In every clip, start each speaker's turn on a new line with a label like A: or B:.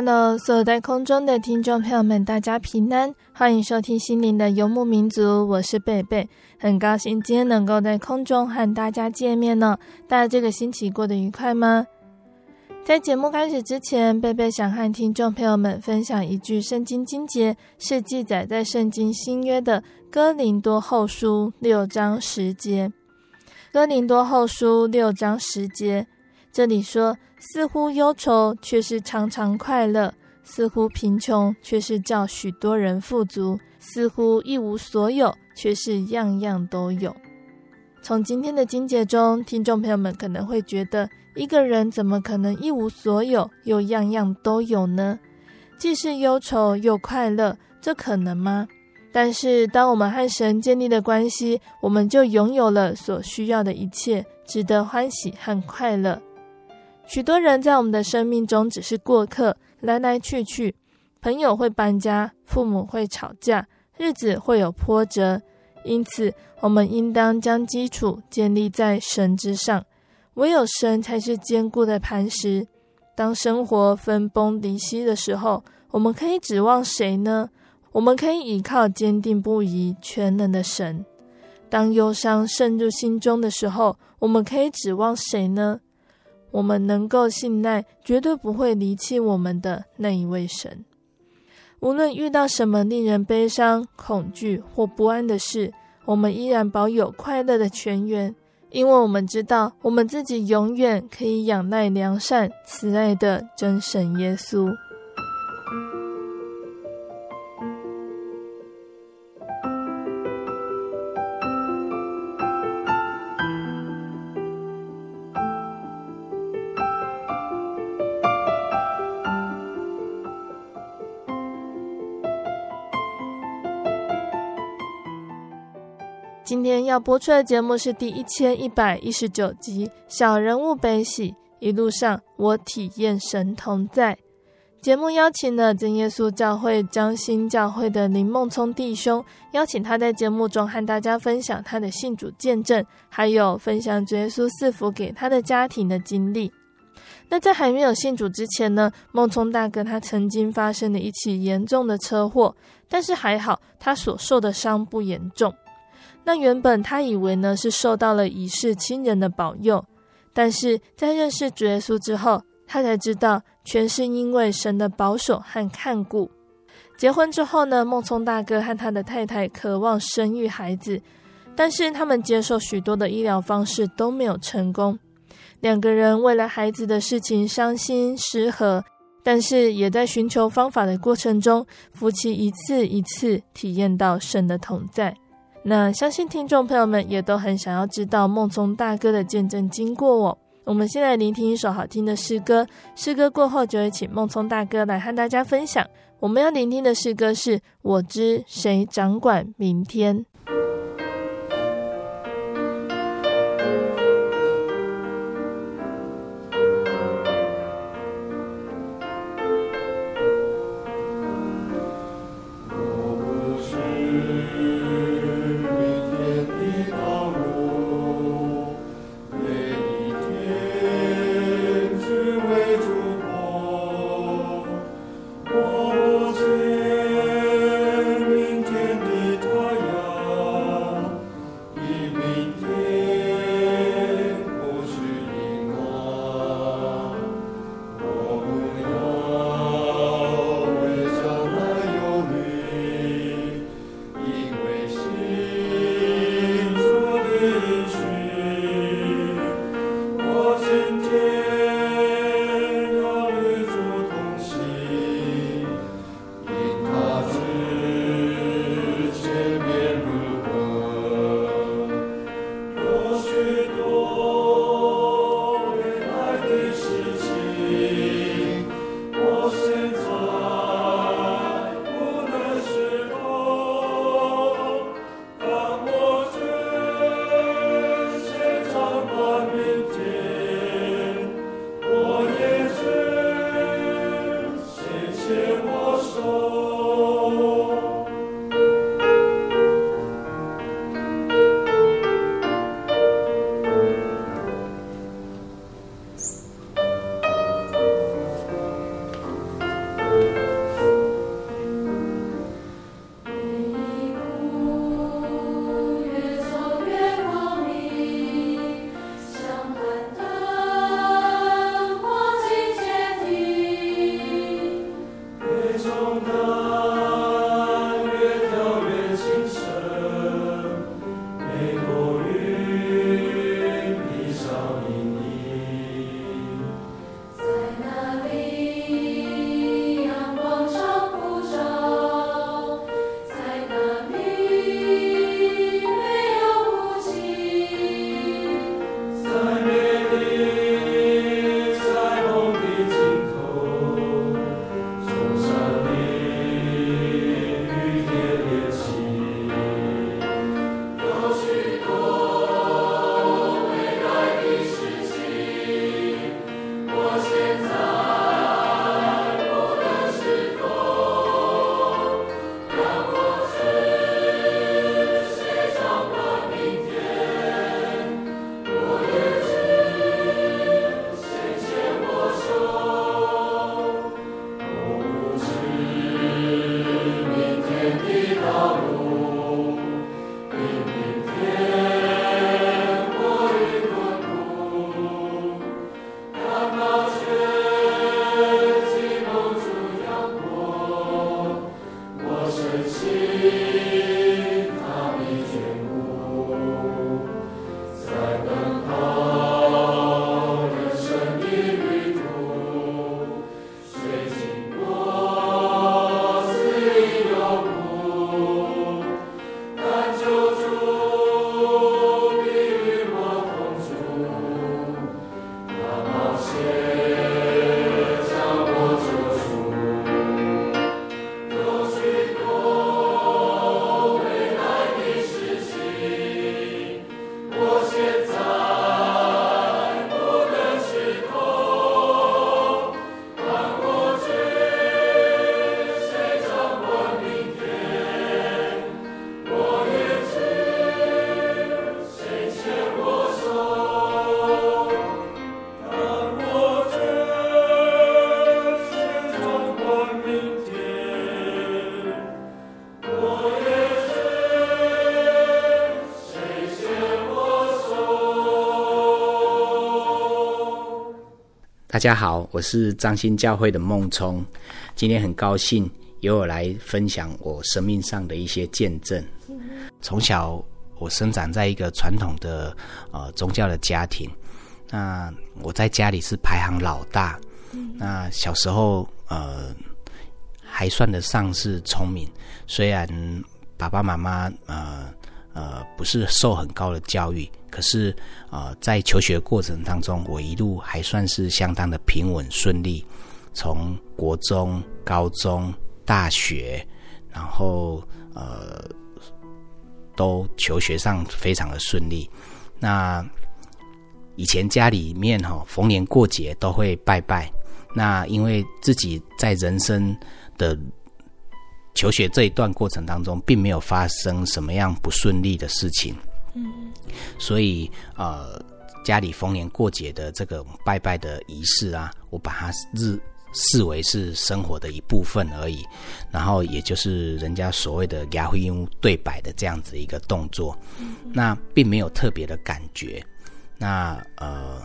A: Hello，所有在空中的听众朋友们，大家平安，欢迎收听心灵的游牧民族，我是贝贝，很高兴今天能够在空中和大家见面呢。大家这个星期过得愉快吗？在节目开始之前，贝贝想和听众朋友们分享一句圣经经节，是记载在圣经新约的哥林多后书六章十节。哥林多后书六章十节，这里说。似乎忧愁，却是常常快乐；似乎贫穷，却是叫许多人富足；似乎一无所有，却是样样都有。从今天的经节中，听众朋友们可能会觉得，一个人怎么可能一无所有，又样样都有呢？既是忧愁又快乐，这可能吗？但是，当我们和神建立了关系，我们就拥有了所需要的一切，值得欢喜和快乐。许多人在我们的生命中只是过客，来来去去。朋友会搬家，父母会吵架，日子会有波折。因此，我们应当将基础建立在神之上。唯有神才是坚固的磐石。当生活分崩离析的时候，我们可以指望谁呢？我们可以依靠坚定不移、全能的神。当忧伤渗入心中的时候，我们可以指望谁呢？我们能够信赖，绝对不会离弃我们的那一位神。无论遇到什么令人悲伤、恐惧或不安的事，我们依然保有快乐的泉源，因为我们知道，我们自己永远可以仰赖良善、慈爱的真神耶稣。今天要播出的节目是第一千一百一十九集《小人物悲喜》，一路上我体验神同在。节目邀请了真耶稣教会彰心教会的林孟聪弟兄，邀请他在节目中和大家分享他的信主见证，还有分享主耶稣赐福给他的家庭的经历。那在还没有信主之前呢，孟聪大哥他曾经发生了一起严重的车祸，但是还好，他所受的伤不严重。那原本他以为呢是受到了已逝亲人的保佑，但是在认识主耶稣之后，他才知道全是因为神的保守和看顾。结婚之后呢，孟聪大哥和他的太太渴望生育孩子，但是他们接受许多的医疗方式都没有成功。两个人为了孩子的事情伤心失和，但是也在寻求方法的过程中，夫妻一次一次体验到神的同在。那相信听众朋友们也都很想要知道孟聪大哥的见证经过哦。我们先来聆听一首好听的诗歌，诗歌过后就会请孟聪大哥来和大家分享。我们要聆听的诗歌是《我知谁掌管明天》。
B: 大家好，我是张新教会的孟聪，今天很高兴由我来分享我生命上的一些见证。从小我生长在一个传统的呃宗教的家庭，那我在家里是排行老大，那小时候呃还算得上是聪明，虽然爸爸妈妈呃。呃，不是受很高的教育，可是呃，在求学过程当中，我一路还算是相当的平稳顺利。从国中、高中、大学，然后呃，都求学上非常的顺利。那以前家里面哈、哦，逢年过节都会拜拜。那因为自己在人生的求学这一段过程当中，并没有发生什么样不顺利的事情，嗯，所以呃，家里逢年过节的这个拜拜的仪式啊，我把它日视为是生活的一部分而已，然后也就是人家所谓的牙灰音对摆的这样子一个动作，嗯，那并没有特别的感觉，那呃，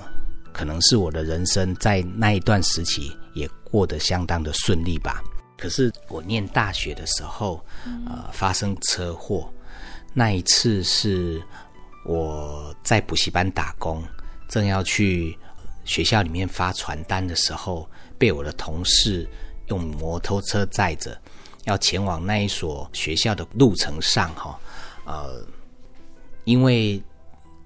B: 可能是我的人生在那一段时期也过得相当的顺利吧。可是我念大学的时候，呃，发生车祸。那一次是我在补习班打工，正要去学校里面发传单的时候，被我的同事用摩托车载着，要前往那一所学校的路程上，哈，呃，因为。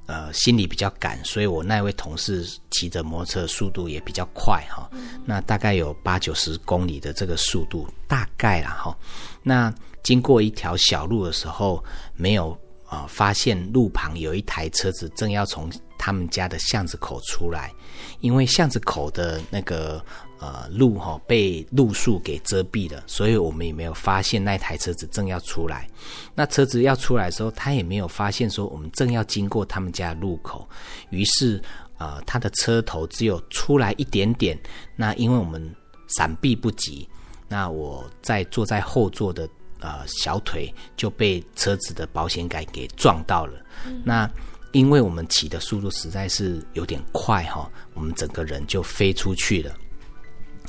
B: 呃，心里比较赶，所以我那位同事骑着摩托车速度也比较快哈、那大概有八九十公里的这个速度，大概啦哈。那经过一条小路的时候，没有啊、发现路旁有一台车子正要从他们家的巷子口出来，因为巷子口的那个。呃，路哈、哦、被路树给遮蔽了，所以我们也没有发现那台车子正要出来。那车子要出来的时候，他也没有发现说我们正要经过他们家的路口。于是，呃，他的车头只有出来一点点。那因为我们闪避不及，那我在坐在后座的呃小腿就被车子的保险杆给撞到了。嗯、那因为我们骑的速度实在是有点快哈、哦，我们整个人就飞出去了。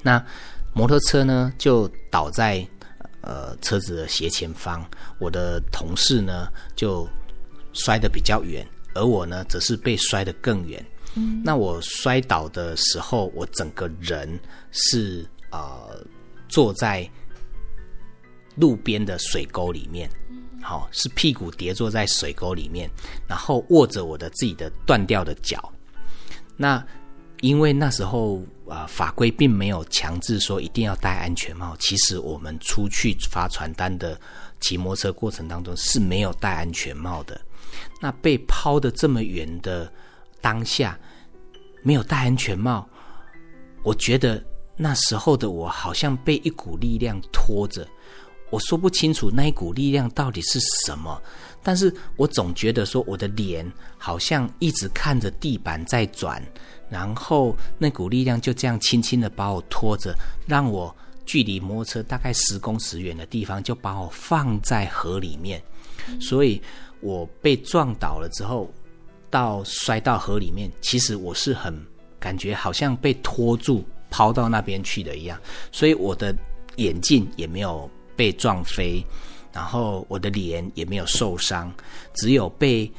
B: 那摩托车呢，就倒在呃车子的斜前方，我的同事呢就摔得比较远，而我呢则是被摔得更远。嗯。那我摔倒的时候，我整个人是呃坐在路边的水沟里面，好，是屁股跌坐在水沟里面，然后握着我的自己的断掉的脚。那因为那时候。啊、法规并没有强制说一定要戴安全帽。其实我们出去发传单的骑摩托车过程当中是没有戴安全帽的。那被抛得这么远的当下，没有戴安全帽，我觉得那时候的我好像被一股力量拖着。我说不清楚那一股力量到底是什么，但是我总觉得说我的脸好像一直看着地板在转。然后那股力量就这样轻轻的把我拖着，让我距离摩托车大概十公尺远的地方，就把我放在河里面。所以我被撞倒了之后，到摔到河里面，其实我是很感觉好像被拖住抛到那边去的一样。所以我的眼镜也没有被撞飞，然后我的脸也没有受伤，只有被。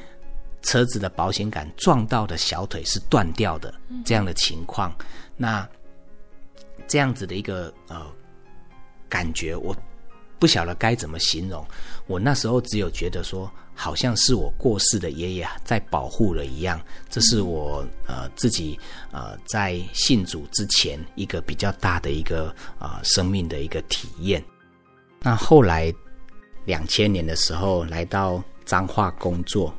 B: 车子的保险杆撞到的小腿是断掉的，这样的情况，那这样子的一个呃感觉，我不晓得该怎么形容。我那时候只有觉得说，好像是我过世的爷爷在保护了一样。这是我呃自己呃在信主之前一个比较大的一个啊、呃、生命的一个体验。那后来两千年的时候来到彰化工作。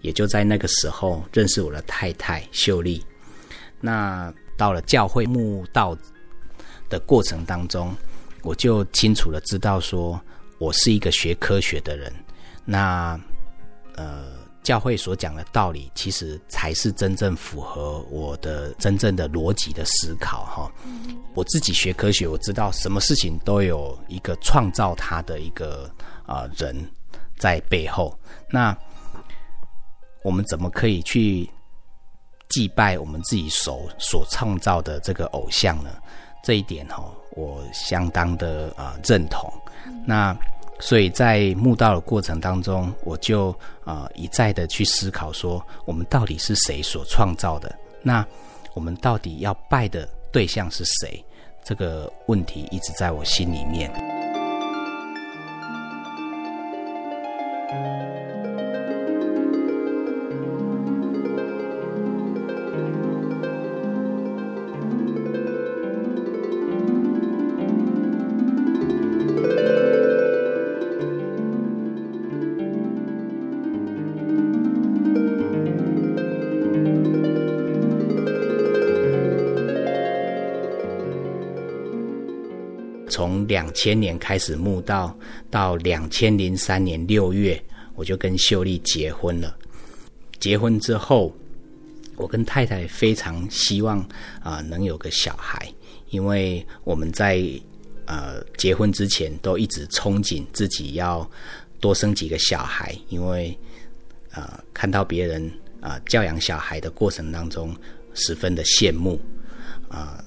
B: 也就在那个时候认识我的太太秀丽。那到了教会墓道的过程当中，我就清楚的知道说，我是一个学科学的人。那呃，教会所讲的道理，其实才是真正符合我的真正的逻辑的思考哈。我自己学科学，我知道什么事情都有一个创造它的一个啊、人在背后。那我们怎么可以去祭拜我们自己手所创造的这个偶像呢？这一点哈，我相当的啊认同。那所以在悟道的过程当中，我就啊一再的去思考说，我们到底是谁所创造的？那我们到底要拜的对象是谁？这个问题一直在我心里面。千年开始墓道，到两千零三年六月，我就跟秀丽结婚了。结婚之后，我跟太太非常希望啊、能有个小孩，因为我们在呃结婚之前都一直憧憬自己要多生几个小孩，因为啊、看到别人啊、教养小孩的过程当中，十分的羡慕啊。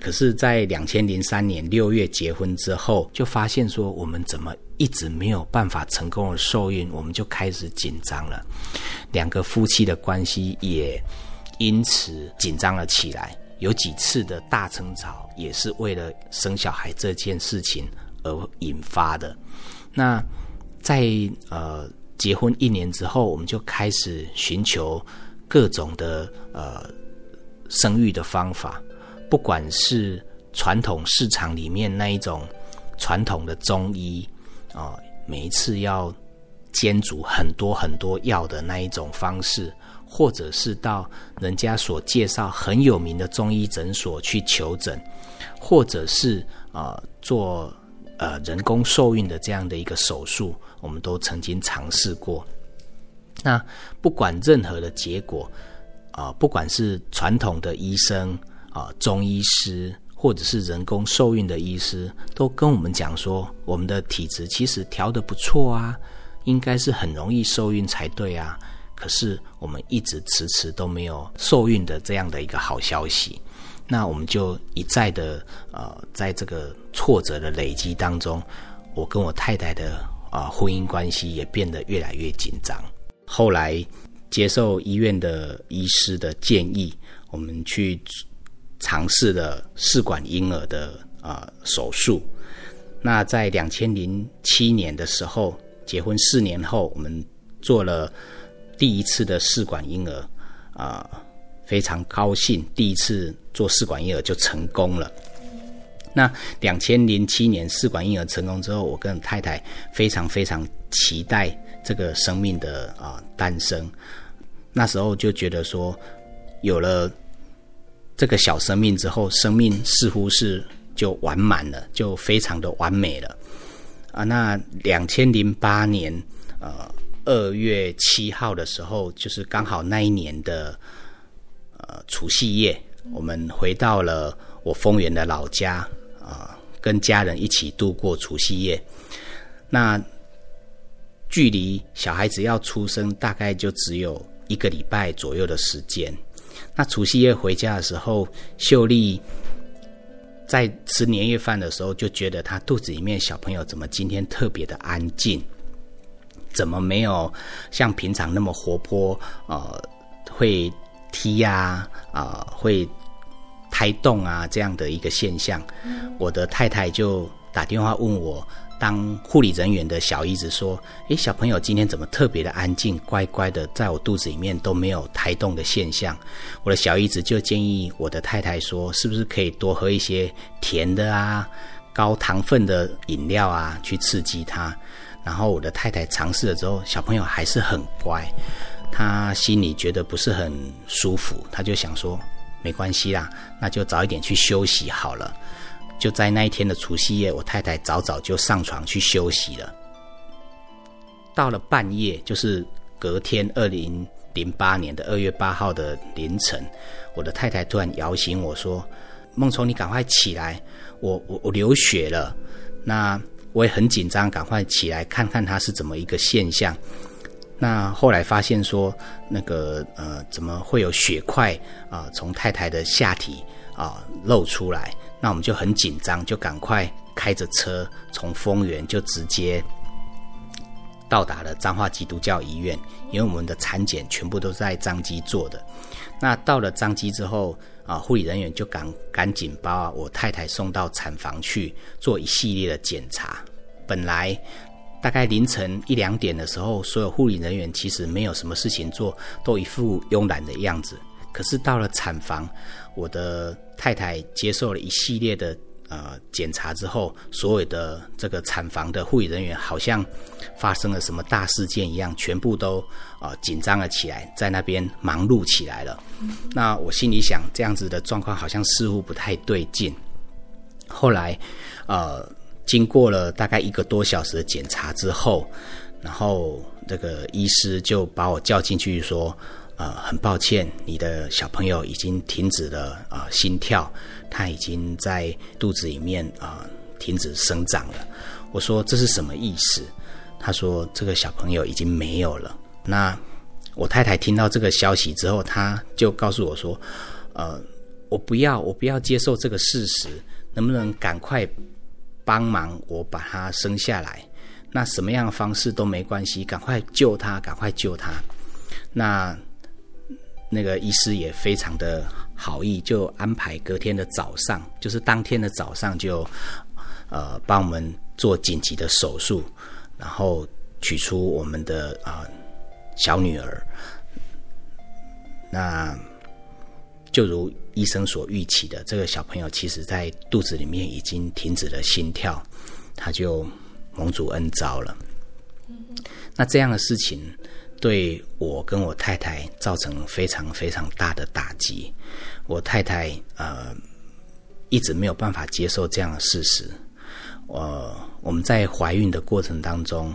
B: 可是，在两千零三年六月结婚之后，就发现说我们怎么一直没有办法成功的受孕，我们就开始紧张了。两个夫妻的关系也因此紧张了起来。有几次的大争吵，也是为了生小孩这件事情而引发的。那在呃结婚一年之后，我们就开始寻求各种的呃生育的方法。不管是传统市场里面那一种传统的中医啊，每一次要煎煮很多很多药的那一种方式，或者是到人家所介绍很有名的中医诊所去求诊，或者是啊做呃人工受孕的这样的一个手术，我们都曾经尝试过。那不管任何的结果啊，不管是传统的医生。啊，中医师或者是人工受孕的医师都跟我们讲说，我们的体质其实调得不错啊，应该是很容易受孕才对啊。可是我们一直迟迟都没有受孕的这样的一个好消息，那我们就一再的呃，在这个挫折的累积当中，我跟我太太的啊、婚姻关系也变得越来越紧张。后来接受医院的医师的建议，我们去。尝试了试管婴儿的啊、手术，那在两千零七年的时候，结婚四年后，我们做了第一次的试管婴儿，啊、非常高兴，第一次做试管婴儿就成功了。那两千零七年试管婴儿成功之后，我跟太太非常非常期待这个生命的啊、诞生，那时候就觉得说有了。这个小生命之后，生命似乎是就完满了，就非常的完美了啊！那两千零八年呃二月七号的时候，就是刚好那一年的呃除夕夜，我们回到了我丰原的老家啊、跟家人一起度过除夕夜。那距离小孩子要出生，大概就只有一个礼拜左右的时间。那除夕夜回家的时候，秀丽在吃年夜饭的时候就觉得她肚子里面小朋友怎么今天特别的安静，怎么没有像平常那么活泼？呃，会踢呀，啊、呃，会胎动啊这样的一个现象。我的太太就打电话问我。当护理人员的小姨子说：“诶，小朋友今天怎么特别的安静，乖乖的，在我肚子里面都没有胎动的现象。”我的小姨子就建议我的太太说：“是不是可以多喝一些甜的啊、高糖分的饮料啊，去刺激他？”然后我的太太尝试了之后，小朋友还是很乖，他心里觉得不是很舒服，他就想说：“没关系啦，那就早一点去休息好了。”就在那一天的除夕夜，我太太早早就上床去休息了。到了半夜，就是隔天二零零八年的二月八号的凌晨，我的太太突然摇醒我说：“孟聪，你赶快起来，我我我流血了。”那我也很紧张，赶快起来看看他是怎么一个现象。那后来发现说，那个呃，怎么会有血块啊，从太太的下体啊，呃，露出来？那我们就很紧张，就赶快开着车从丰原就直接到达了彰化基督教医院，因为我们的产检全部都在彰基做的。那到了彰基之后啊，护理人员就赶赶紧把我太太送到产房去做一系列的检查。本来大概凌晨一两点的时候，所有护理人员其实没有什么事情做，都一副慵懒的样子。可是到了产房，我的太太接受了一系列的呃检查之后，所有的这个产房的护理人员好像发生了什么大事件一样，全部都呃紧张了起来，在那边忙碌起来了。那我心里想，这样子的状况好像似乎不太对劲。后来，呃，经过了大概一个多小时的检查之后，然后这个医师就把我叫进去说。呃，很抱歉，你的小朋友已经停止了啊、心跳，他已经在肚子里面啊、停止生长了。我说，这是什么意思？他说这个小朋友已经没有了。那我太太听到这个消息之后，她就告诉我说，呃，我不要，我不要接受这个事实，能不能赶快帮忙我把他生下来？那什么样的方式都没关系，赶快救他，赶快救他。那。那个医师也非常的好意，就安排隔天的早上，就是当天的早上就，呃，帮我们做紧急的手术，然后取出我们的啊、呃、小女儿。那就如医生所预期的，这个小朋友其实在肚子里面已经停止了心跳，他就蒙主恩召了。那这样的事情。对我跟我太太造成非常非常大的打击，我太太呃一直没有办法接受这样的事实。呃，我们在怀孕的过程当中，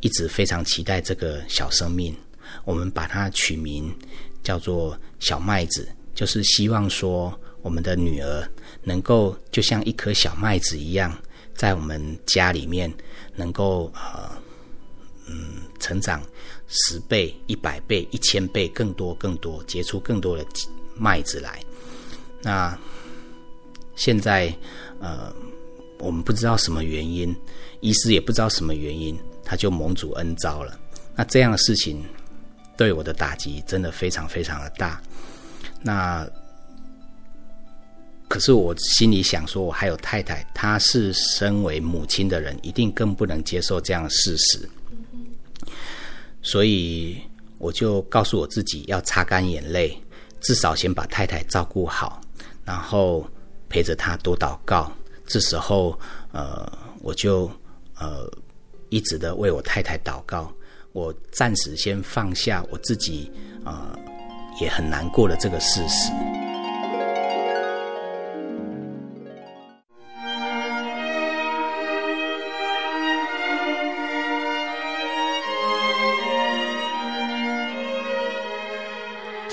B: 一直非常期待这个小生命，我们把它取名叫做小麦子，就是希望说我们的女儿能够就像一颗小麦子一样，在我们家里面能够呃嗯成长。十倍、一百倍、一千倍，更多、更多，结出更多的麦子来。那现在，呃，我们不知道什么原因，医师也不知道什么原因，他就蒙主恩召了。那这样的事情对我的打击真的非常非常的大。那可是我心里想说，我还有太太，她是身为母亲的人，一定更不能接受这样的事实。所以我就告诉我自己要擦干眼泪，至少先把太太照顾好，然后陪着她多祷告。这时候，呃，我就呃一直的为我太太祷告。我暂时先放下我自己，呃，也很难过的这个事实。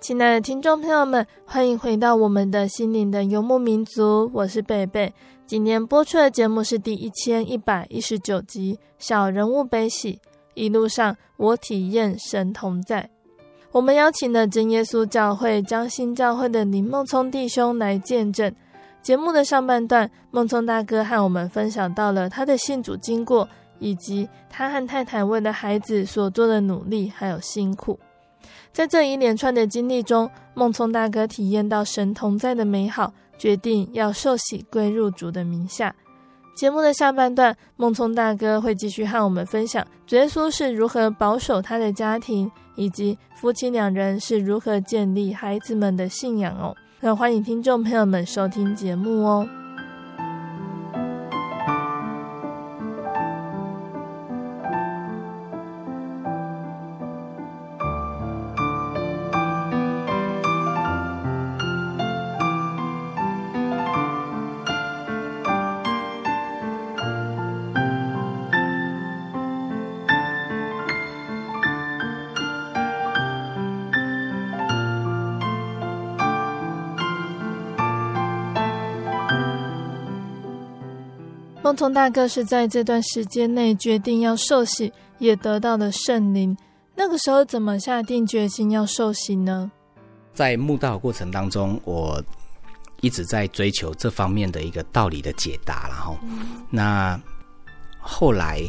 A: 亲爱的听众朋友们，欢迎回到我们的心灵的游牧民族，我是贝贝。今天播出的节目是第一千一百一十九集《小人物悲喜》，一路上我体验神同在。我们邀请了真耶稣教会彰新教会的林孟聪弟兄来见证。节目的上半段，孟聪大哥和我们分享到了他的信主经过，以及他和太太为了孩子所做的努力还有辛苦。在这一连串的经历中，孟聪大哥体验到神同在的美好，决定要受洗归入主的名下。节目的下半段，孟聪大哥会继续和我们分享主耶稣是如何保守他的家庭，以及夫妻两人是如何建立孩子们的信仰哦。那欢迎听众朋友们收听节目哦。孟聪大哥是在这段时间内决定要受洗，也得到了圣灵。那个时候怎么下定决心要受洗呢？
B: 在慕道过程当中，我一直在追求这方面的一个道理的解答，然后，嗯、那后来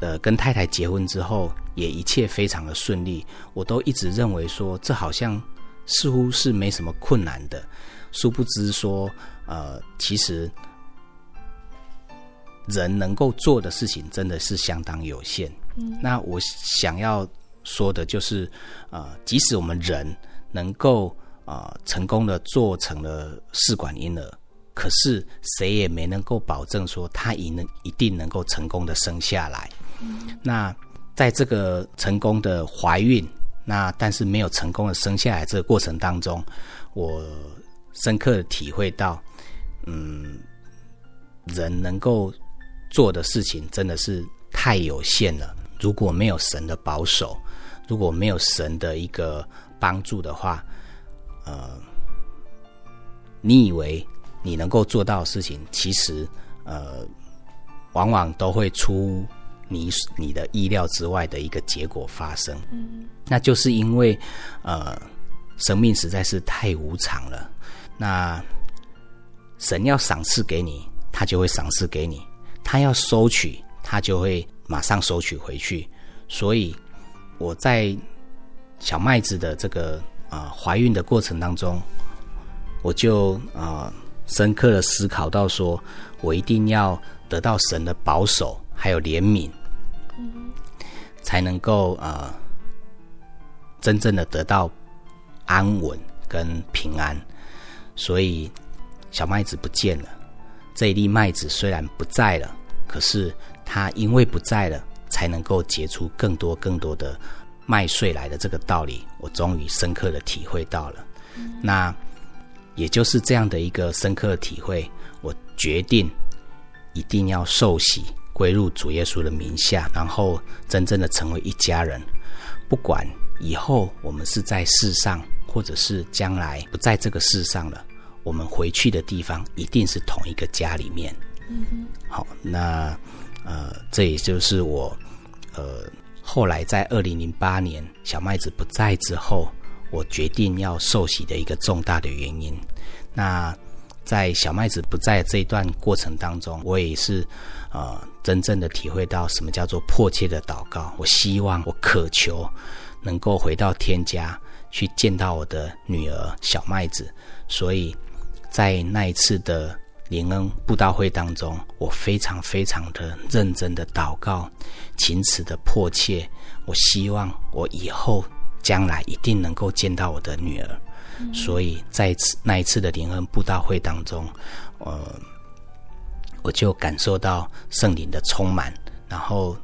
B: 呃跟太太结婚之后，也一切非常的顺利。我都一直认为说，这好像似乎是没什么困难的，殊不知说呃其实。人能够做的事情真的是相当有限。嗯，那我想要说的就是，呃，即使我们人能够啊、呃、成功的做成了试管婴儿，可是谁也没能够保证说他一能一定能够成功的生下来。嗯，那在这个成功的怀孕，那但是没有成功的生下来这个过程当中，我深刻的体会到，嗯，人能够。做的事情真的是太有限了。如果没有神的保守，如果没有神的一个帮助的话，呃，你以为你能够做到的事情，其实呃，往往都会出你你的意料之外的一个结果发生。嗯，那就是因为呃，生命实在是太无常了。那神要赏赐给你，他就会赏赐给你。他要收取，他就会马上收取回去。所以我在小麦子的这个啊、呃、怀孕的过程当中，我就啊、呃、深刻的思考到说，我一定要得到神的保守还有怜悯，嗯、才能够啊、呃、真正的得到安稳跟平安。所以小麦子不见了。这一粒麦子虽然不在了，可是它因为不在了，才能够结出更多更多的麦穗来的这个道理，我终于深刻的体会到了。嗯、那也就是这样的一个深刻的体会，我决定一定要受洗归入主耶稣的名下，然后真正的成为一家人。不管以后我们是在世上，或者是将来不在这个世上了。我们回去的地方一定是同一个家里面。嗯。好，那呃，这也就是我呃后来在二零零八年小麦子不在之后，我决定要受洗的一个重大的原因。那在小麦子不在这一段过程当中，我也是呃真正的体会到什么叫做迫切的祷告。我希望，我渴求能够回到天家去见到我的女儿小麦子，所以在那一次的灵恩布道会当中，我非常非常的认真的祷告，情此的迫切。我希望我以后将来一定能够见到我的女儿，嗯、所以在那一次的灵恩布道会当中，呃，我就感受到圣灵的充满，然后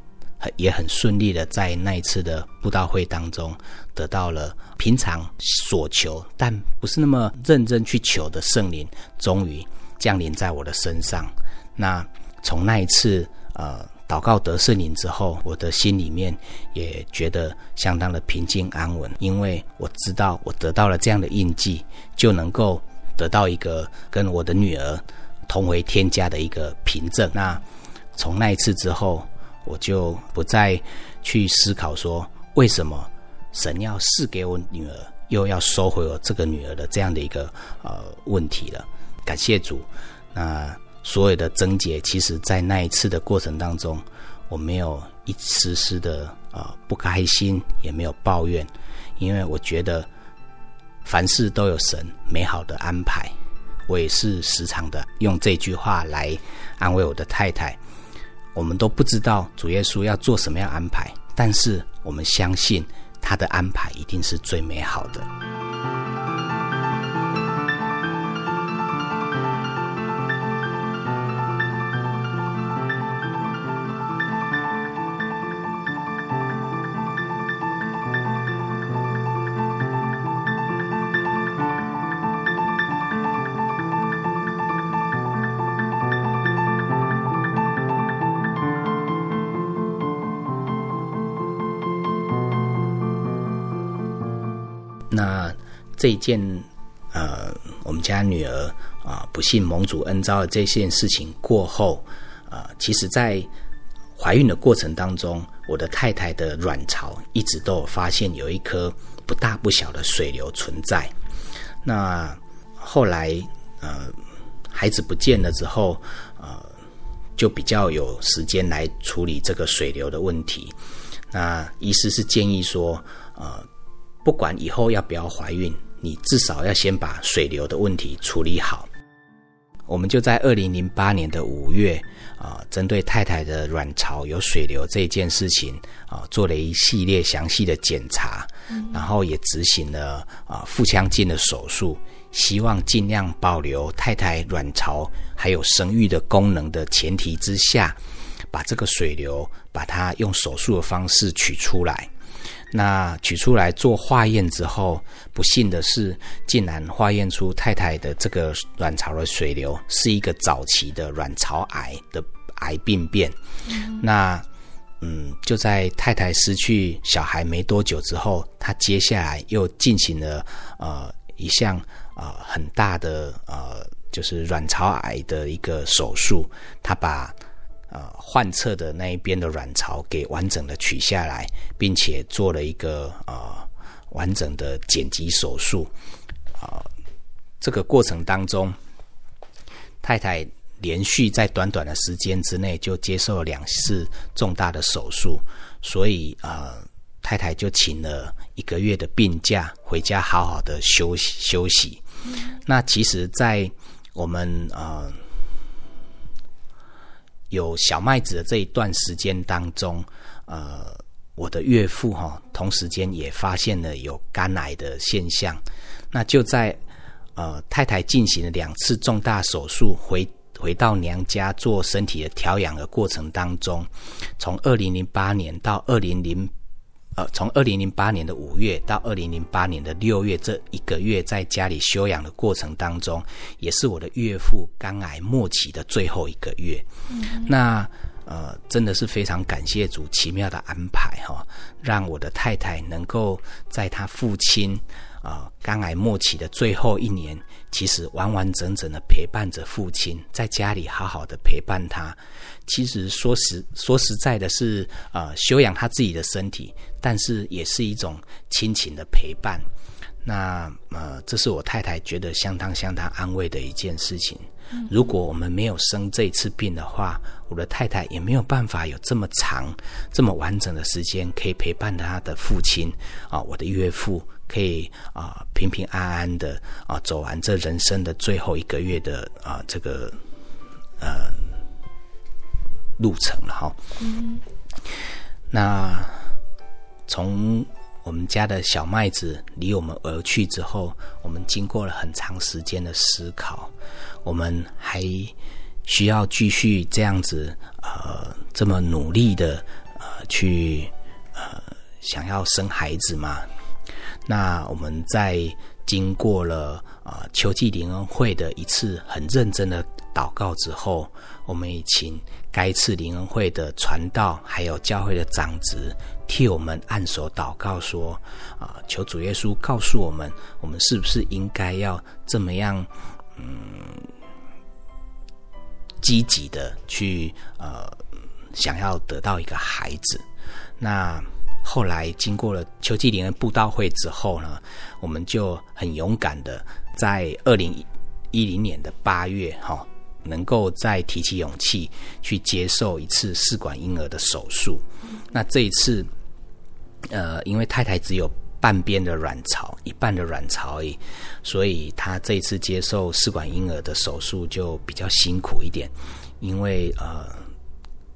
B: 也很顺利的在那一次的布道会当中得到了平常所求但不是那么认真去求的圣灵，终于降临在我的身上。那从那一次，呃。祷告得圣灵之后，我的心里面也觉得相当的平静安稳，因为我知道我得到了这样的印记，就能够得到一个跟我的女儿同回天家的一个凭证。那从那一次之后，我就不再去思考说为什么神要赐给我女儿，又要收回我这个女儿的这样的一个呃问题了。感谢主，那。所有的症结，其实在那一次的过程当中，我没有一丝丝的、呃、不开心，也没有抱怨，因为我觉得凡事都有神美好的安排。我也是时常的用这句话来安慰我的太太。我们都不知道主耶稣要做什么样安排，但是我们相信他的安排一定是最美好的。这件，呃，我们家女儿啊、不幸蒙主恩召的这件事情过后，啊、其实，在怀孕的过程当中，我的太太的卵巢一直都有发现有一颗不大不小的水流存在。那后来，呃，孩子不见了之后，呃，就比较有时间来处理这个水流的问题。那医师是建议说，呃。不管以后要不要怀孕，你至少要先把水流的问题处理好。我们就在二零零八年的五月啊，针对太太的卵巢有水流这件事情啊，做了一系列详细的检查，然后也执行了啊腹腔镜的手术，希望尽量保留太太卵巢还有生育的功能的前提之下，把这个水流把它用手术的方式取出来。那取出来做化验之后，不幸的是，竟然化验出太太的这个卵巢的水瘤是一个早期的卵巢癌的癌病变。嗯。那嗯，就在太太失去小孩没多久之后，她接下来又进行了呃一项呃很大的呃就是卵巢癌的一个手术，她把。呃，患侧的那一边的卵巢给完整的取下来，并且做了一个呃完整的剪辑手术。啊、呃，这个过程当中，太太连续在短短的时间之内就接受了两次重大的手术，所以呃，太太就请了一个月的病假，回家好好的休息休息。那其实，在我们呃。有小麦子的这一段时间当中，呃，我的岳父哈，同时间也发现了有肝癌的现象。那就在呃太太进行了两次重大手术，回回到娘家做身体的调养的过程当中，从二零零八年到二零零。呃，从二零零八年的五月到二零零八年的六月，这一个月在家里休养的过程当中，也是我的岳父肝癌末期的最后一个月。嗯、那呃，真的是非常感谢主奇妙的安排哈、哦，让我的太太能够在他父亲啊、呃、肝癌末期的最后一年，其实完完整整的陪伴着父亲，在家里好好的陪伴他。其实说实说实在的是，呃，修养他自己的身体，但是也是一种亲情的陪伴。那呃，这是我太太觉得相当相当安慰的一件事情。如果我们没有生这一次病的话，我的太太也没有办法有这么长、这么完整的时间可以陪伴她的父亲啊，我的岳父可以啊平平安安的啊走完这人生的最后一个月的啊这个呃路程了哈。嗯。那从我们家的小麦子离我们而去之后，我们经过了很长时间的思考。我们还需要继续这样子，呃，这么努力的，呃，去呃，想要生孩子吗？那我们在经过了呃秋季灵恩会的一次很认真的祷告之后，我们也请该次灵恩会的传道还有教会的长子替我们按手祷告说，啊，求主耶稣告诉我们，我们是不是应该要这么样？嗯，积极的去呃，想要得到一个孩子。那后来经过了秋季灵恩布道会之后呢，我们就很勇敢的在二零一零年的八月哈、哦，能够再提起勇气去接受一次试管婴儿的手术。那这一次，呃，因为太太只有。半边的卵巢，一半的卵巢而已，所以她这一次接受试管婴儿的手术就比较辛苦一点，因为呃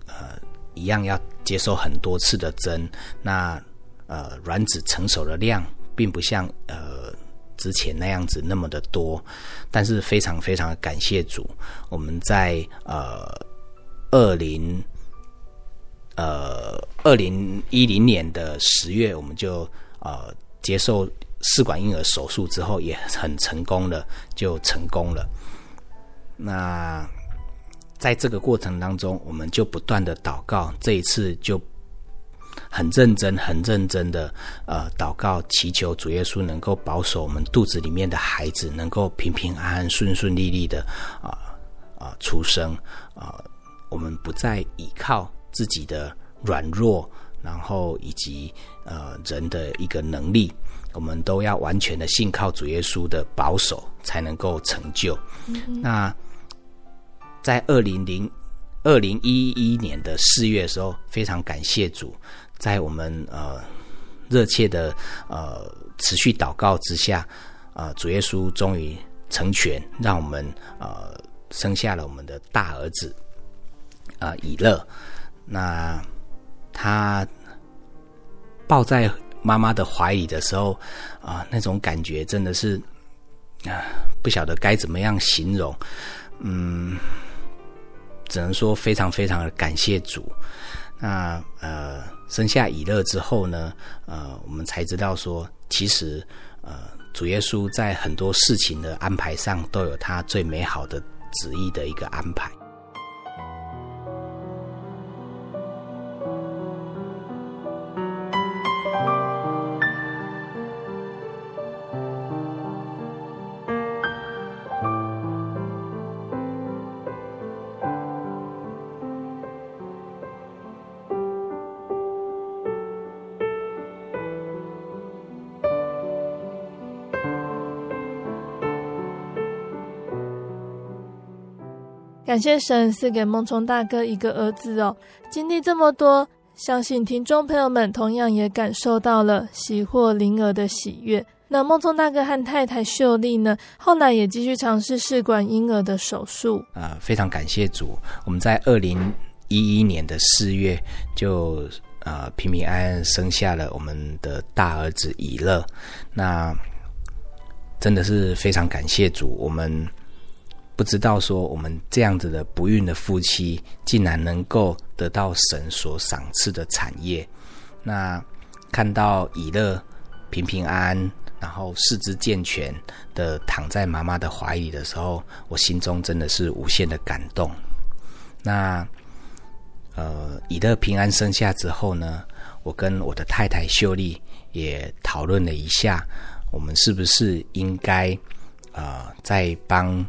B: 呃一样要接受很多次的针，那呃卵子成熟的量并不像呃之前那样子那么的多，但是非常非常感谢主，我们在呃二零呃二零一零年的十月我们就。呃，接受试管婴儿手术之后也很成功了，就成功了。那在这个过程当中，我们就不断的祷告，这一次就很认真、很认真的呃祷告，祈求主耶稣能够保守我们肚子里面的孩子，能够平平安安、顺顺利利的啊啊、出生啊、呃。我们不再依靠自己的软弱。然后以及呃人的一个能力，我们都要完全的信靠主耶稣的保守，才能够成就。嗯、那在二零零二零一一年的四月的时候，非常感谢主，在我们呃热切的呃持续祷告之下，呃主耶稣终于成全，让我们呃生下了我们的大儿子啊、呃、以勒。那他抱在妈妈的怀里的时候，啊、那种感觉真的是啊、不晓得该怎么样形容。嗯，只能说非常非常的感谢主。那呃，生下以勒之后呢，呃，我们才知道说，其实呃，主耶稣在很多事情的安排上都有他最美好的旨意的一个安排。
A: 感谢神赐给孟聪大哥一个儿子哦，经历这么多，相信听众朋友们同样也感受到了喜获灵儿的喜悦。那孟聪大哥和太太秀丽呢，后来也继续尝试试管婴儿的手术。
B: 啊、非常感谢主，我们在二零一一年的四月就、呃、平平安安生下了我们的大儿子以乐。那真的是非常感谢主，我们。不知道说我们这样子的不孕的夫妻，竟然能够得到神所赏赐的产业。那看到以勒平平安安，然后四肢健全的躺在妈妈的怀里的时候，我心中真的是无限的感动。那呃，以勒平安生下之后呢，我跟我的太太秀丽也讨论了一下，我们是不是应该呃再帮。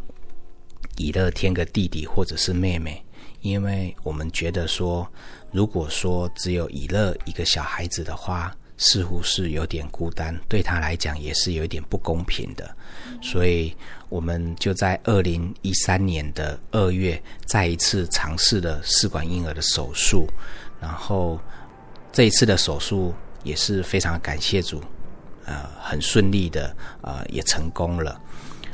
B: 以乐添个弟弟或者是妹妹，因为我们觉得说，如果说只有以乐一个小孩子的话，似乎是有点孤单，对他来讲也是有点不公平的，所以我们就在二零一三年的二月再一次尝试了试管婴儿的手术，然后这一次的手术也是非常感谢主，呃，很顺利的，呃，也成功了，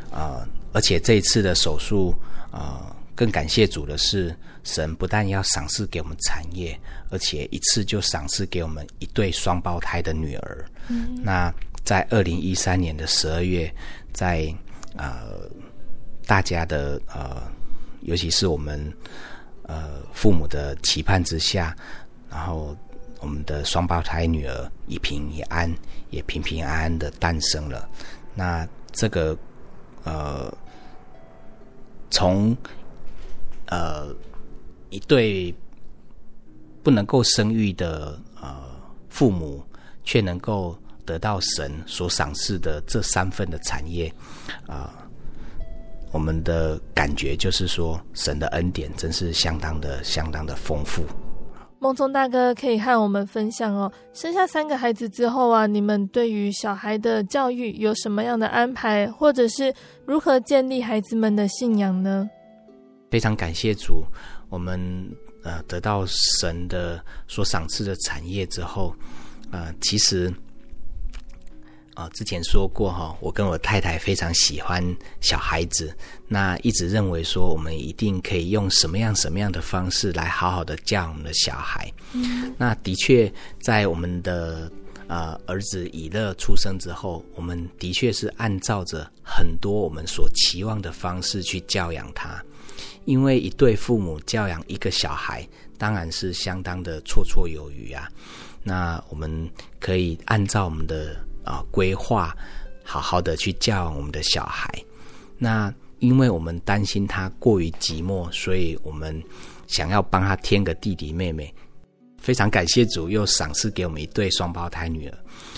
B: 呃，而且这一次的手术，呃，更感谢主的是。神不但要赏赐给我们产业，而且一次就赏赐给我们一对双胞胎的女儿。嗯、那在二零一三年的十二月，在呃大家的呃，尤其是我们呃父母的期盼之下，然后我们的双胞胎女儿一平一安，也平平安安的诞生了。那这个呃从呃。一对不能够生育的呃父母，却能够得到神所赏赐的这三份的产业，啊、我们的感觉就是说，神的恩典真是相当的、相当的丰富。
A: 梦中大哥可以和我们分享哦，生下三个孩子之后啊，你们对于小孩的教育有什么样的安排，或者是如何建立孩子们的信仰呢？
B: 非常感谢主。我们呃得到神的所赏赐的产业之后，呃，其实啊、呃、之前说过哈，我跟我太太非常喜欢小孩子，那一直认为说我们一定可以用什么样什么样的方式来好好的教我们的小孩。嗯，那的确在我们的呃儿子以乐出生之后，我们的确是按照着很多我们所期望的方式去教养他。因为一对父母教养一个小孩，当然是相当的绰绰有余啊。那我们可以按照我们的啊规划，好好的去教养我们的小孩。那因为我们担心他过于寂寞，所以我们想要帮他添个弟弟妹妹。非常感谢主，又赏赐给我们一对双胞胎女儿。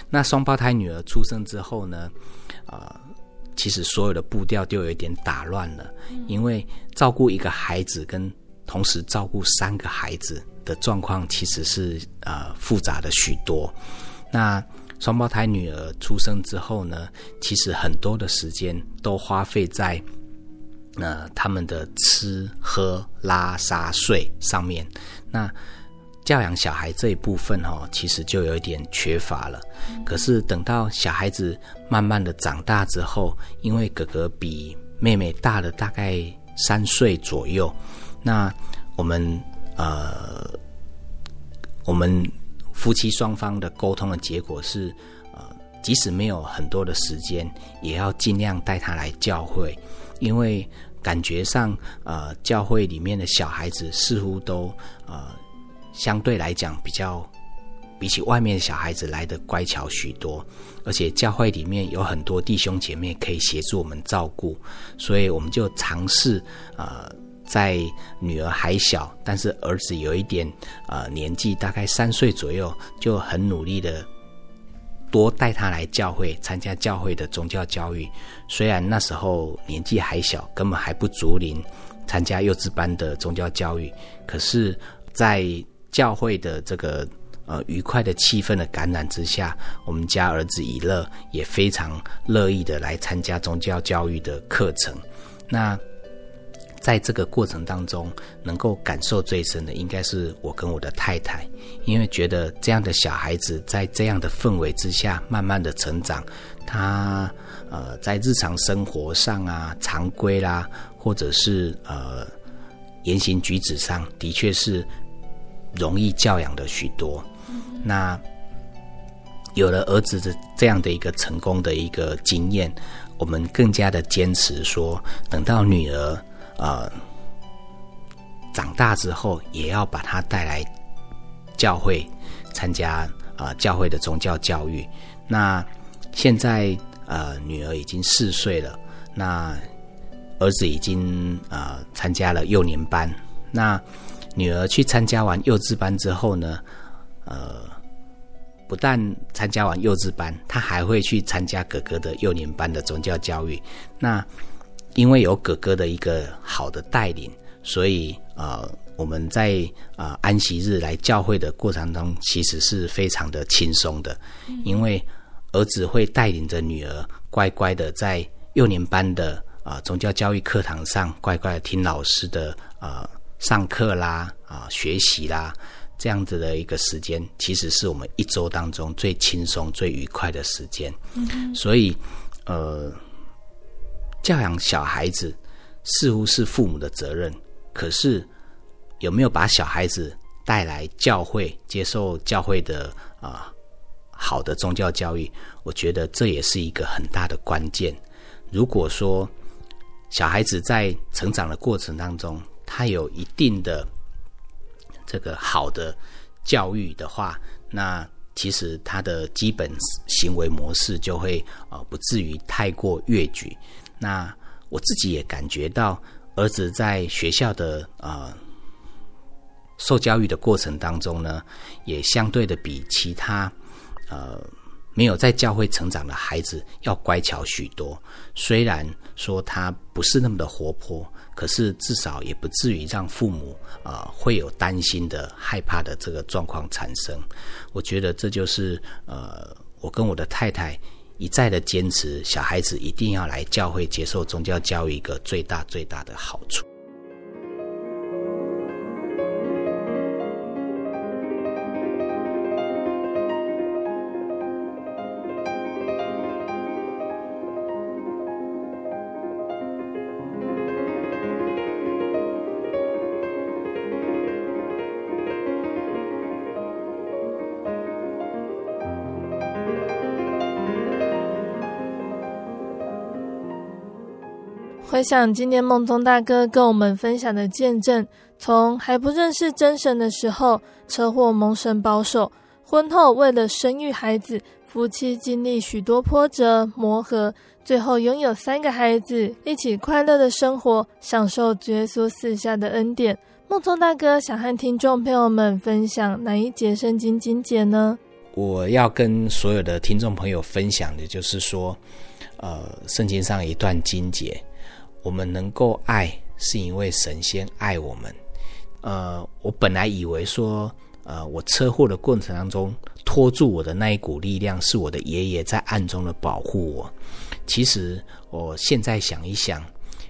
B: 那双胞胎女儿出生之后呢，啊。其实所有的步调就有一点打乱了，因为照顾一个孩子跟同时照顾三个孩子的状况其实是呃复杂的许多。那双胞胎女儿出生之后呢，其实很多的时间都花费在呃他们的吃喝拉撒睡上面。那教养小孩这一部分哦，其实就有一点缺乏了。可是等到小孩子慢慢的长大之后，因为哥哥比妹妹大了大概三岁左右，那我们呃，我们夫妻双方的沟通的结果是，呃，即使没有很多的时间，也要尽量带他来教会，因为感觉上，呃，教会里面的小孩子似乎都呃。相对来讲，比较比起外面的小孩子来的乖巧许多，而且教会里面有很多弟兄姐妹可以协助我们照顾，所以我们就尝试呃，在女儿还小，但是儿子有一点呃年纪，大概三岁左右，就很努力的多带他来教会参加教会的宗教教育。虽然那时候年纪还小，根本还不足龄参加幼稚班的宗教教育，可是，在教会的这个呃愉快的气氛的感染之下，我们家儿子以乐也非常乐意的来参加宗教教育的课程。那在这个过程当中，能够感受最深的，应该是我跟我的太太，因为觉得这样的小孩子在这样的氛围之下慢慢的成长，他呃在日常生活上啊常规啦，或者是呃言行举止上的确是。容易教养的许多，那有了儿子的这样的一个成功的一个经验，我们更加的坚持说，等到女儿呃长大之后，也要把他带来教会参加啊、呃、教会的宗教教育。那现在呃女儿已经四岁了，那儿子已经呃参加了幼年班，那。女儿去参加完幼稚班之后呢，呃，不但参加完幼稚班，她还会去参加哥哥的幼年班的宗教教育。那因为有哥哥的一个好的带领，所以呃，我们在呃安息日来教会的过程中，其实是非常的轻松的，因为儿子会带领着女儿乖乖的在幼年班的啊、呃、宗教教育课堂上，乖乖的听老师的啊、呃、上课啦啊、呃、学习啦。这样子的一个时间，其实是我们一周当中最轻松、最愉快的时间。嗯，所以，呃，教养小孩子似乎是父母的责任，可是有没有把小孩子带来教会，接受教会的啊、好的宗教教育？我觉得这也是一个很大的关键。如果说小孩子在成长的过程当中，他有一定的这个好的教育的话，那其实他的基本行为模式就会呃不至于太过越矩。那我自己也感觉到，儿子在学校的呃受教育的过程当中呢，也相对的比其他呃。没有在教会成长的孩子要乖巧许多。虽然说他不是那么的活泼，可是至少也不至于让父母啊、会有担心的、害怕的这个状况产生。我觉得这就是呃，我跟我的太太一再的坚持，小孩子一定要来教会接受宗教教育一个最大最大的好
A: 处。想今天梦中大哥跟我们分享的见证，从还不认识真神的时候，车祸蒙神保守，婚后为了生育孩子，夫妻经历许多波折磨合，最后拥有三个孩子，一起快乐的生活，享受耶稣赐下的恩典。梦中大哥想和听众朋友们分享哪一节圣经经节呢？
B: 我要跟所有的听众朋友分享的就是说，呃，圣经上一段经节。我们能够爱，是因为神仙爱我们。呃，我本来以为说，呃，我车祸的过程当中拖住我的那一股力量，是我的爷爷在暗中的保护我。其实我现在想一想，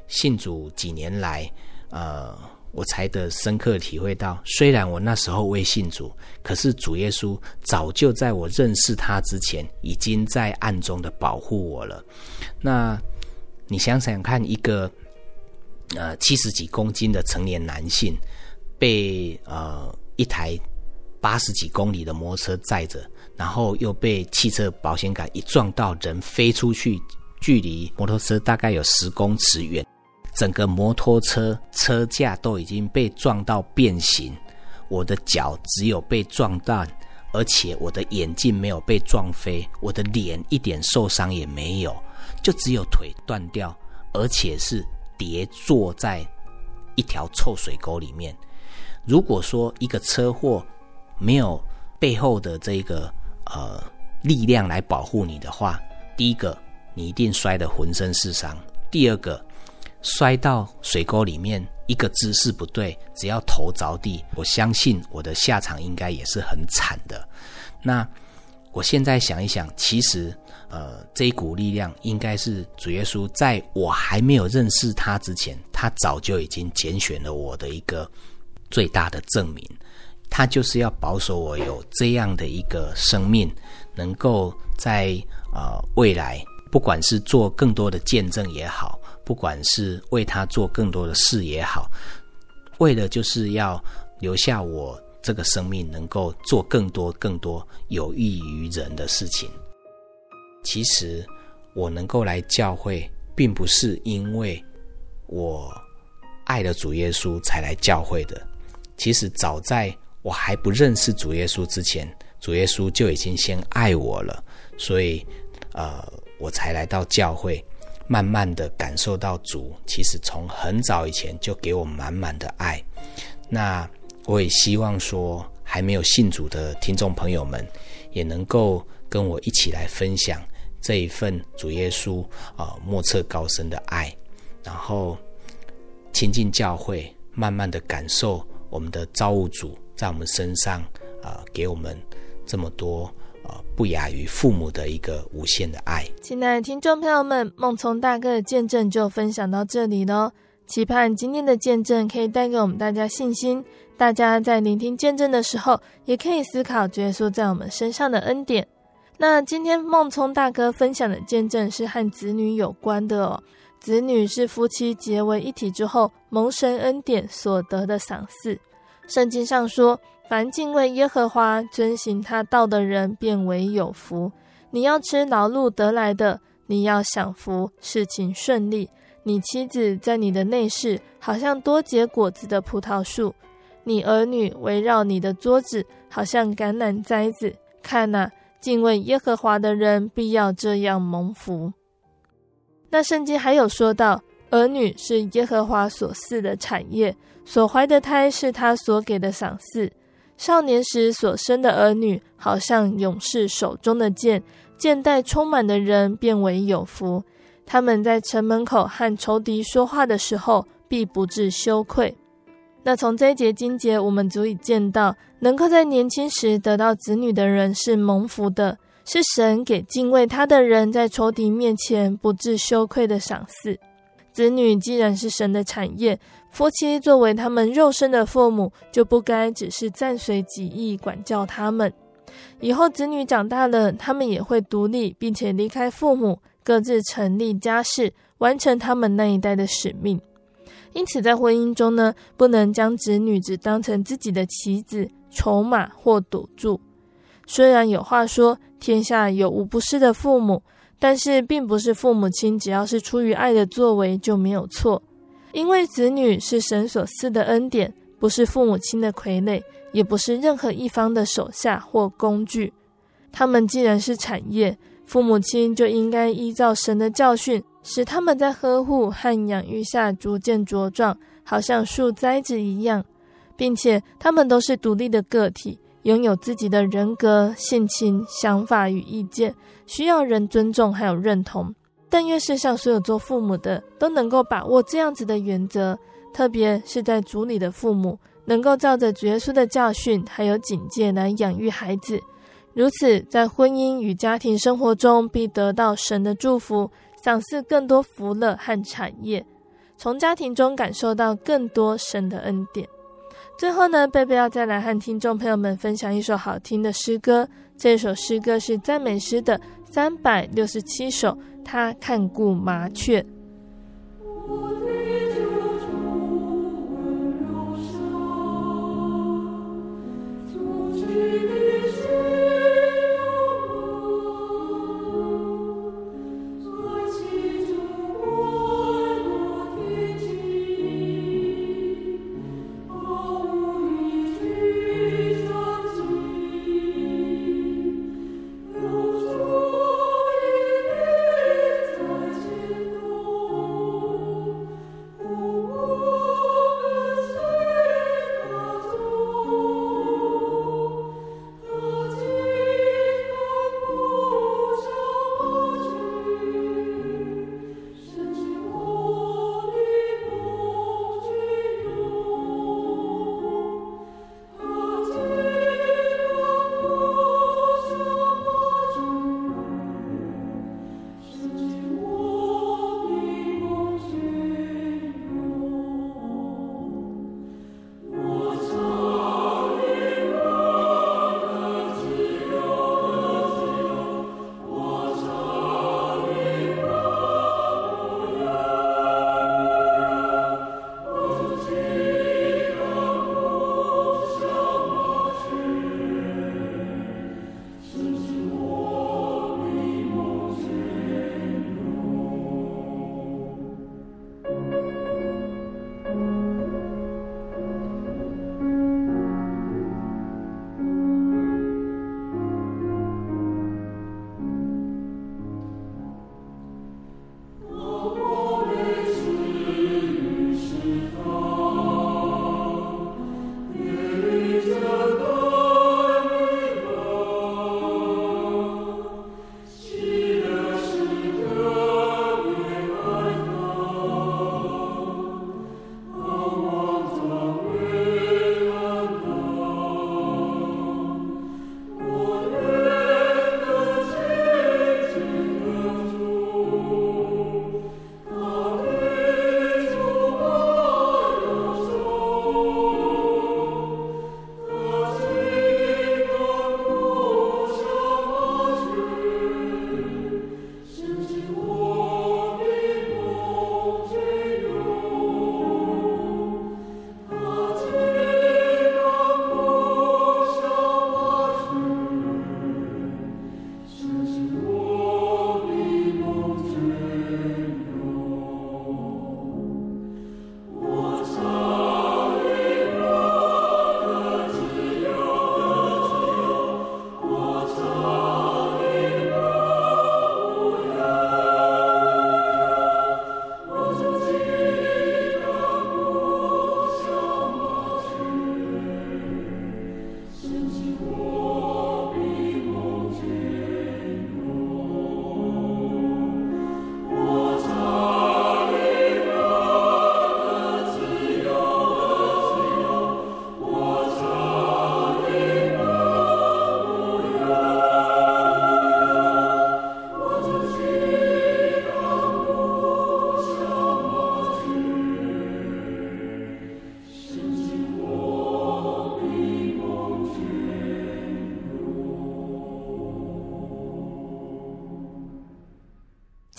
B: 信主几年来，呃，我才得深刻体会到，虽然我那时候未信主，可是主耶稣早就在我认识他之前，已经在暗中的保护我了。那。你想想看，一个呃七十几公斤的成年男性，被呃一台八十几公里的摩托车载着，然后又被汽车保险杆一撞到，人飞出去，距离摩托车大概有十公尺远，整个摩托车车架都已经被撞到变形，我的脚只有被撞断，而且我的眼镜没有被撞飞，我的脸一点受伤也没有。就只有腿断掉，而且是跌坐在一条臭水沟里面。如果说一个车祸没有背后的这个呃力量来保护你的话，第一个你一定摔得浑身是伤；第二个摔到水沟里面，一个姿势不对，只要头着地，我相信我的下场应该也是很惨的。那我现在想一想，其实。呃，这一股力量应该是主耶稣在我还没有认识他之前，他早就已经拣选了我的一个最大的证明。他就是要保守我有这样的一个生命，能够在呃未来，不管是做更多的见证也好，不管是为他做更多的事也好，为了就是要留下我这个生命，能够做更多更多有益于人的事情。其实我能够来教会，并不是因为我爱了主耶稣才来教会的。其实早在我还不认识主耶稣之前，主耶稣就已经先爱我了，所以呃，我才来到教会，慢慢的感受到主其实从很早以前就给我满满的爱。那我也希望说，还没有信主的听众朋友们，也能够跟我一起来分享。这一份主耶稣啊，莫测高深的爱，然后亲近教会，慢慢的感受我们的造物主在我们身上啊、给我们这么多啊、不亚于父母的一个无限的爱。
A: 亲爱的听众朋友们，梦从大哥的见证就分享到这里喽。期盼今天的见证可以带给我们大家信心。大家在聆听见证的时候，也可以思考耶稣在我们身上的恩典。那今天孟聪大哥分享的见证是和子女有关的哦。子女是夫妻结为一体之后蒙神恩典所得的赏赐。圣经上说：“凡敬畏耶和华、遵行他道的人，便为有福。你要吃劳碌得来的，你要享福，事情顺利。”你妻子在你的内室，好像多结果子的葡萄树；你儿女围绕你的桌子，好像橄榄栽子。看哪，敬畏耶和华的人必要这样蒙福。那圣经还有说到，儿女是耶和华所赐的产业，所怀的胎是他所给的赏赐。少年时所生的儿女，好像勇士手中的剑；剑带充满的人便为有福。他们在城门口和仇敌说话的时候，必不至羞愧。那从这一节经节，我们足以见到，能够在年轻时得到子女的人是蒙福的，是神给敬畏他的人在仇敌面前不致羞愧的赏赐。子女既然是神的产业，夫妻作为他们肉身的父母，就不该只是暂随己意管教他们。以后子女长大了，他们也会独立，并且离开父母。各自成立家室，完成他们那一代的使命。因此，在婚姻中呢，不能将子女只当成自己的棋子、筹码或赌注。虽然有话说“天下有无不是的父母”，但是并不是父母亲只要是出于爱的作为就没有错。因为子女是神所赐的恩典，不是父母亲的傀儡，也不是任何一方的手下或工具。他们既然是产业。父母亲就应该依照神的教训，使他们在呵护和养育下逐渐茁壮，好像树栽子一样，并且他们都是独立的个体，拥有自己的人格、性情、想法与意见，需要人尊重还有认同。但愿世上所有做父母的都能够把握这样子的原则，特别是在主里的父母，能够照着主耶稣的教训还有警戒来养育孩子。如此，在婚姻与家庭生活中，必得到神的祝福，赏赐更多福乐和产业，从家庭中感受到更多神的恩典。最后呢，贝贝要再来和听众朋友们分享一首好听的诗歌。这首诗歌是赞美诗的三百六十七首，他看顾麻雀。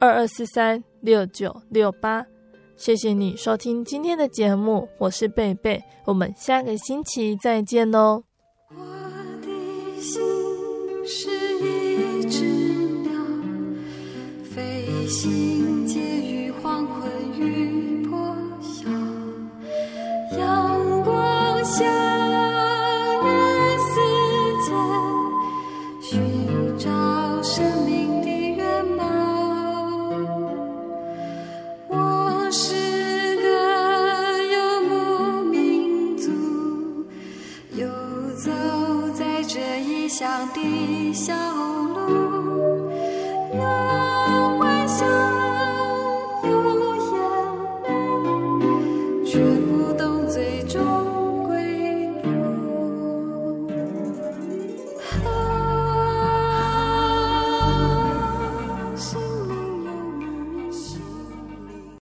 A: 二二四三六九六八。谢谢你收听今天的节目我是贝贝我们下个星期再见哦。我的心是一只鸟飞行介于黄昏与破晓阳光下